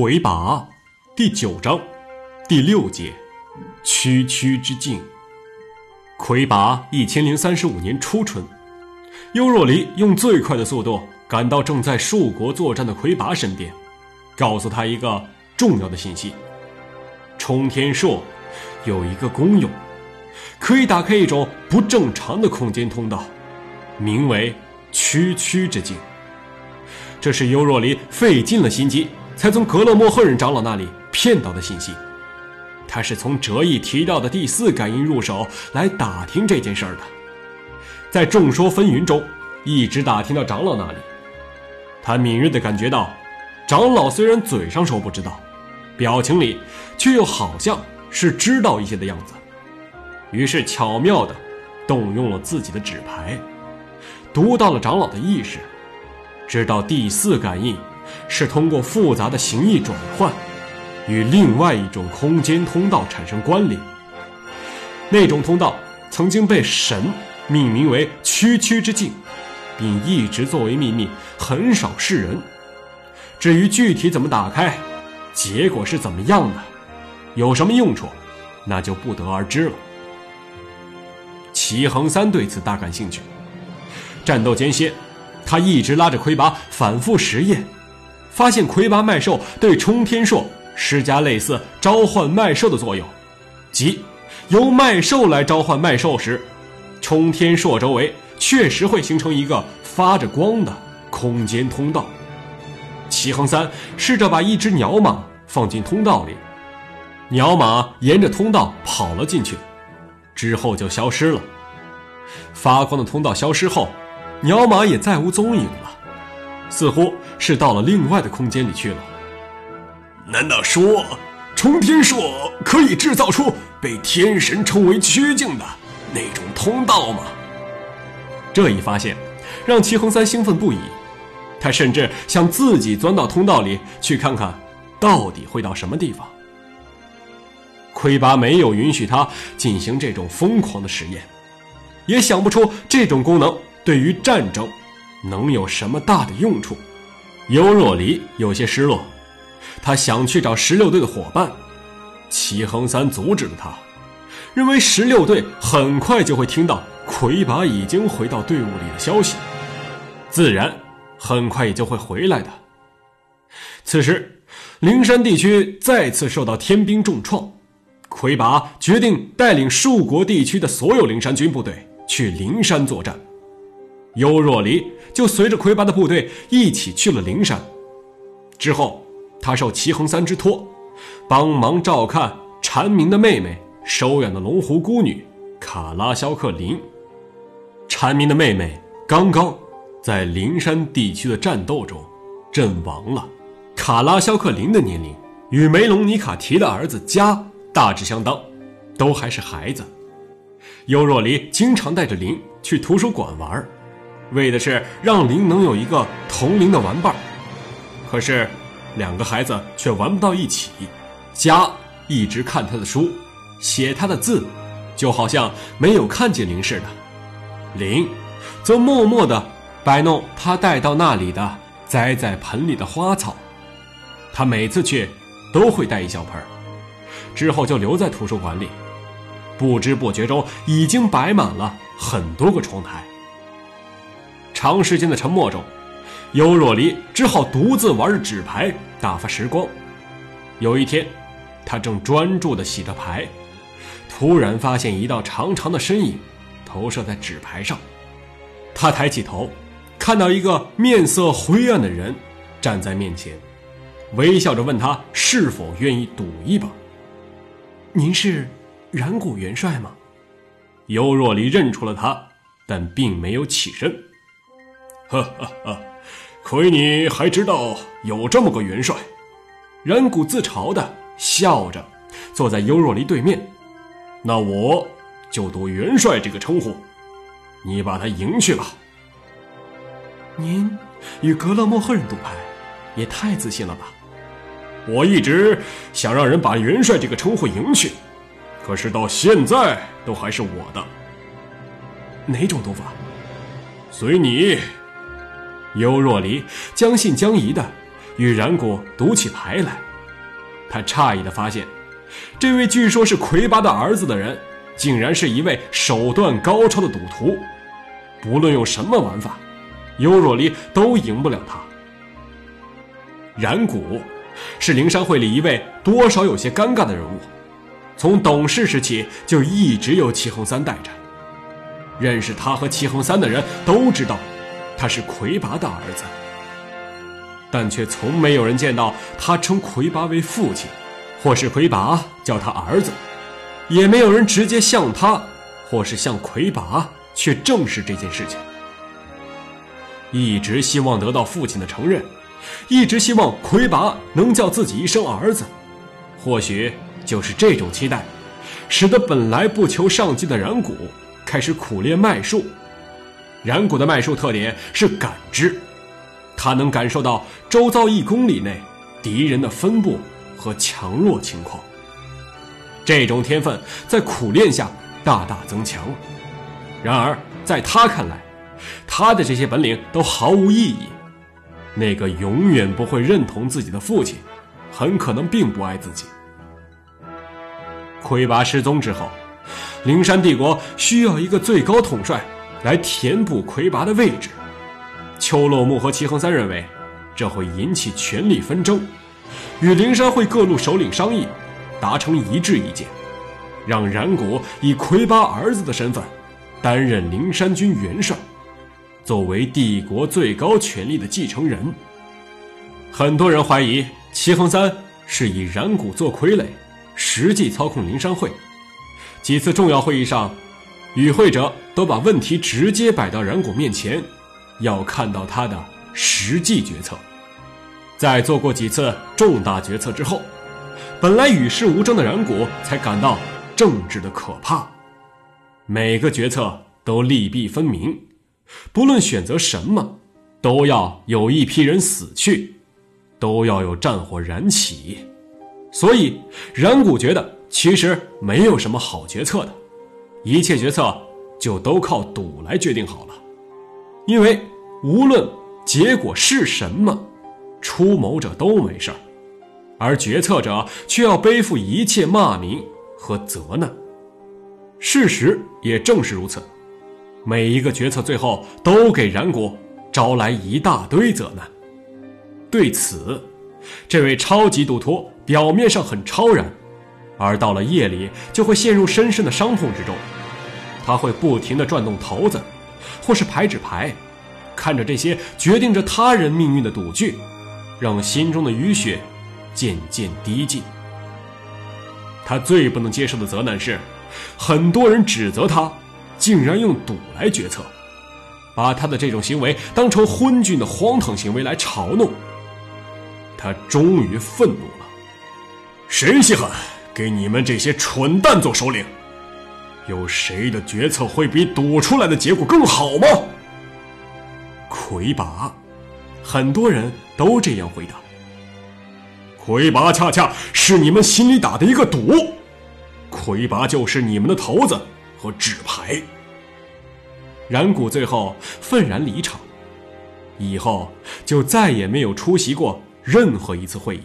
魁拔，第九章，第六节，区区之境。魁拔一千零三十五年初春，优若离用最快的速度赶到正在树国作战的魁拔身边，告诉他一个重要的信息：冲天硕有一个功用，可以打开一种不正常的空间通道，名为区区之境。这是优若离费尽了心机。才从格勒莫赫人长老那里骗到的信息，他是从哲义提到的第四感应入手来打听这件事儿的，在众说纷纭中，一直打听到长老那里。他敏锐地感觉到，长老虽然嘴上说不知道，表情里却又好像是知道一些的样子，于是巧妙地动用了自己的纸牌，读到了长老的意识，知道第四感应。是通过复杂的形意转换，与另外一种空间通道产生关联。那种通道曾经被神命名为“区区之境”，并一直作为秘密，很少示人。至于具体怎么打开，结果是怎么样的，有什么用处，那就不得而知了。齐恒三对此大感兴趣。战斗间歇，他一直拉着魁拔反复实验。发现魁拔麦兽对冲天硕施加类似召唤麦兽的作用，即由麦兽来召唤麦兽时，冲天硕周围确实会形成一个发着光的空间通道。齐恒三试着把一只鸟马放进通道里，鸟马沿着通道跑了进去，之后就消失了。发光的通道消失后，鸟马也再无踪影了。似乎是到了另外的空间里去了。难道说，冲天硕可以制造出被天神称为曲境的那种通道吗？这一发现让齐恒三兴奋不已，他甚至想自己钻到通道里去看看，到底会到什么地方。魁拔没有允许他进行这种疯狂的实验，也想不出这种功能对于战争。能有什么大的用处？尤若离有些失落，他想去找十六队的伙伴，齐恒三阻止了他，认为十六队很快就会听到魁拔已经回到队伍里的消息，自然很快也就会回来的。此时，灵山地区再次受到天兵重创，魁拔决定带领数国地区的所有灵山军部队去灵山作战。尤若离就随着魁拔的部队一起去了灵山。之后，他受齐恒三之托，帮忙照看蝉鸣的妹妹收养的龙湖孤女卡拉肖克林。蝉鸣的妹妹刚刚在灵山地区的战斗中阵亡了。卡拉肖克林的年龄与梅隆尼卡提的儿子加大致相当，都还是孩子。尤若离经常带着林去图书馆玩。为的是让林能有一个同龄的玩伴可是两个孩子却玩不到一起。家一直看他的书，写他的字，就好像没有看见林似的。林则默默地摆弄他带到那里的栽在盆里的花草。他每次去都会带一小盆之后就留在图书馆里。不知不觉中，已经摆满了很多个窗台。长时间的沉默中，尤若离只好独自玩纸牌打发时光。有一天，他正专注地洗着牌，突然发现一道长长的身影投射在纸牌上。他抬起头，看到一个面色灰暗的人站在面前，微笑着问他是否愿意赌一把。您是染谷元帅吗？尤若离认出了他，但并没有起身。哈哈哈，亏你还知道有这么个元帅！染谷自嘲的笑着，坐在优若离对面。那我就赌元帅这个称呼，你把他赢去吧。您与格勒莫赫人赌牌，也太自信了吧！我一直想让人把元帅这个称呼赢去，可是到现在都还是我的。哪种赌法？随你。尤若离将信将疑的与冉谷赌起牌来。他诧异地发现，这位据说是魁拔的儿子的人，竟然是一位手段高超的赌徒。不论用什么玩法，优若离都赢不了他。冉谷是灵山会里一位多少有些尴尬的人物，从懂事时起就一直由齐恒三带着。认识他和齐恒三的人都知道，他是魁拔的儿子，但却从没有人见到他称魁拔为父亲，或是魁拔叫他儿子，也没有人直接向他，或是向魁拔去证实这件事情。一直希望得到父亲的承认，一直希望魁拔能叫自己一声儿子，或许就是这种期待，使得本来不求上进的冉谷。开始苦练脉术，冉谷的脉术特点是感知，他能感受到周遭一公里内敌人的分布和强弱情况。这种天分在苦练下大大增强。然而，在他看来，他的这些本领都毫无意义。那个永远不会认同自己的父亲，很可能并不爱自己。魁拔失踪之后。灵山帝国需要一个最高统帅来填补魁拔的位置。邱落木和齐恒三认为，这会引起权力纷争，与灵山会各路首领商议，达成一致意见，让冉谷以魁拔儿子的身份担任灵山军元帅，作为帝国最高权力的继承人。很多人怀疑齐恒三是以冉谷做傀儡，实际操控灵山会。几次重要会议上，与会者都把问题直接摆到冉谷面前，要看到他的实际决策。在做过几次重大决策之后，本来与世无争的冉谷才感到政治的可怕。每个决策都利弊分明，不论选择什么，都要有一批人死去，都要有战火燃起。所以，冉谷觉得。其实没有什么好决策的，一切决策就都靠赌来决定好了。因为无论结果是什么，出谋者都没事儿，而决策者却要背负一切骂名和责难。事实也正是如此，每一个决策最后都给冉谷招来一大堆责难。对此，这位超级赌徒表面上很超然。而到了夜里，就会陷入深深的伤痛之中。他会不停地转动骰子，或是排纸牌，看着这些决定着他人命运的赌具，让心中的淤血渐渐滴尽。他最不能接受的责难是，很多人指责他，竟然用赌来决策，把他的这种行为当成昏君的荒唐行为来嘲弄。他终于愤怒了，谁稀罕？给你们这些蠢蛋做首领，有谁的决策会比赌出来的结果更好吗？魁拔，很多人都这样回答。魁拔恰恰是你们心里打的一个赌，魁拔就是你们的骰子和纸牌。然谷最后愤然离场，以后就再也没有出席过任何一次会议。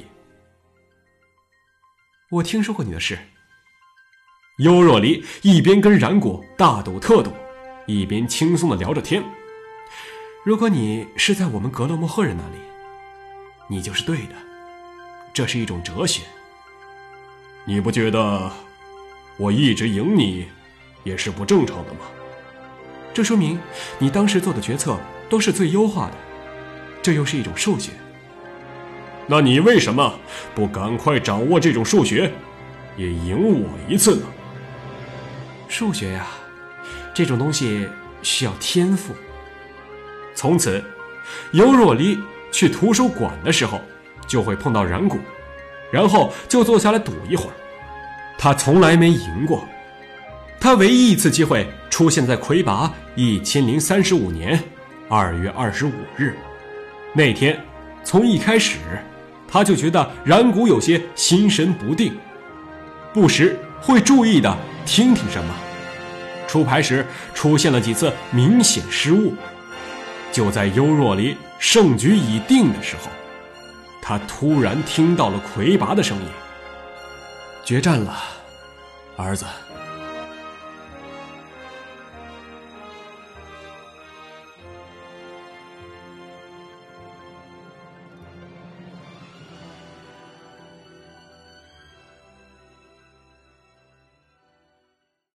我听说过你的事。优若离一边跟冉果大赌特赌，一边轻松的聊着天。如果你是在我们格勒莫赫人那里，你就是对的。这是一种哲学。你不觉得我一直赢你也是不正常的吗？这说明你当时做的决策都是最优化的，这又是一种数学。那你为什么不赶快掌握这种数学，也赢我一次呢？数学呀，这种东西需要天赋。从此，尤若离去图书馆的时候，就会碰到冉谷，然后就坐下来赌一会儿。他从来没赢过，他唯一一次机会出现在魁拔一千零三十五年二月二十五日，那天从一开始。他就觉得冉谷有些心神不定，不时会注意的听听什么。出牌时出现了几次明显失误。就在优若离胜局已定的时候，他突然听到了魁拔的声音：“决战了，儿子。